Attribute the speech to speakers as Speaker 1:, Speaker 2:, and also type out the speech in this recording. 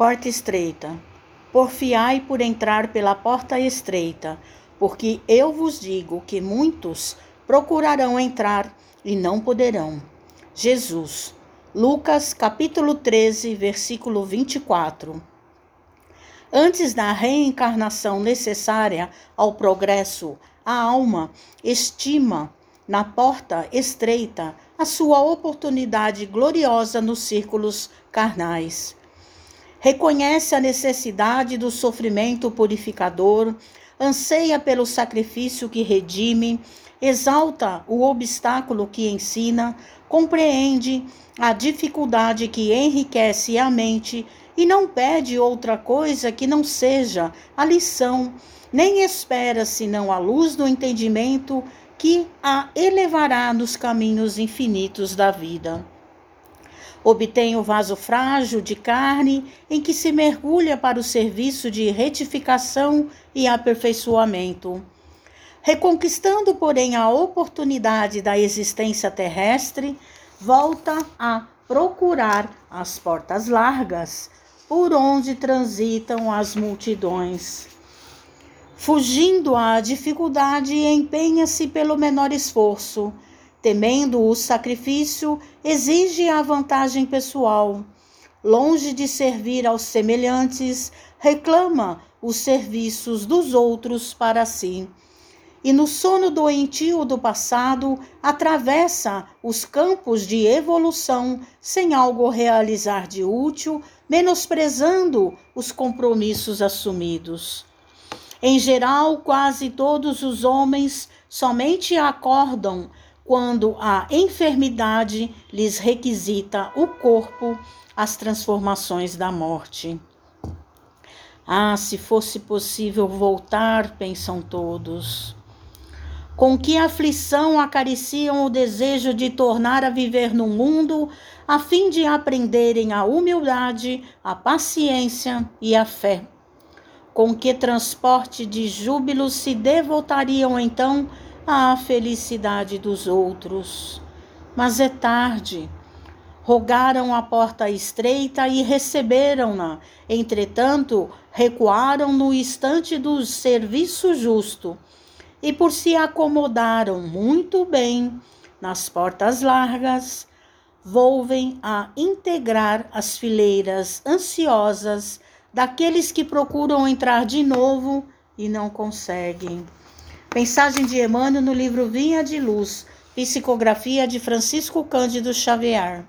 Speaker 1: Porta estreita. Porfiai por entrar pela porta estreita, porque eu vos digo que muitos procurarão entrar e não poderão. Jesus. Lucas capítulo 13, versículo 24. Antes da reencarnação necessária ao progresso, a alma estima na porta estreita a sua oportunidade gloriosa nos círculos carnais reconhece a necessidade do sofrimento purificador, anseia pelo sacrifício que redime, exalta o obstáculo que ensina, compreende a dificuldade que enriquece a mente e não pede outra coisa que não seja a lição, nem espera senão a luz do entendimento que a elevará nos caminhos infinitos da vida. Obtém o vaso frágil de carne em que se mergulha para o serviço de retificação e aperfeiçoamento. Reconquistando, porém, a oportunidade da existência terrestre, volta a procurar as portas largas por onde transitam as multidões. Fugindo à dificuldade, empenha-se pelo menor esforço temendo o sacrifício, exige a vantagem pessoal. Longe de servir aos semelhantes, reclama os serviços dos outros para si. E no sono doentio do passado, atravessa os campos de evolução sem algo realizar de útil, menosprezando os compromissos assumidos. Em geral, quase todos os homens somente acordam quando a enfermidade lhes requisita o corpo, as transformações da morte. Ah, se fosse possível voltar, pensam todos. Com que aflição acariciam o desejo de tornar a viver no mundo, a fim de aprenderem a humildade, a paciência e a fé. Com que transporte de júbilo se devotariam então à felicidade dos outros. Mas é tarde. Rogaram a porta estreita e receberam-na. Entretanto, recuaram no instante do serviço justo e por se acomodaram muito bem nas portas largas, volvem a integrar as fileiras ansiosas daqueles que procuram entrar de novo e não conseguem. Mensagem de Emmanuel no livro Vinha de Luz, psicografia de Francisco Cândido Xavier.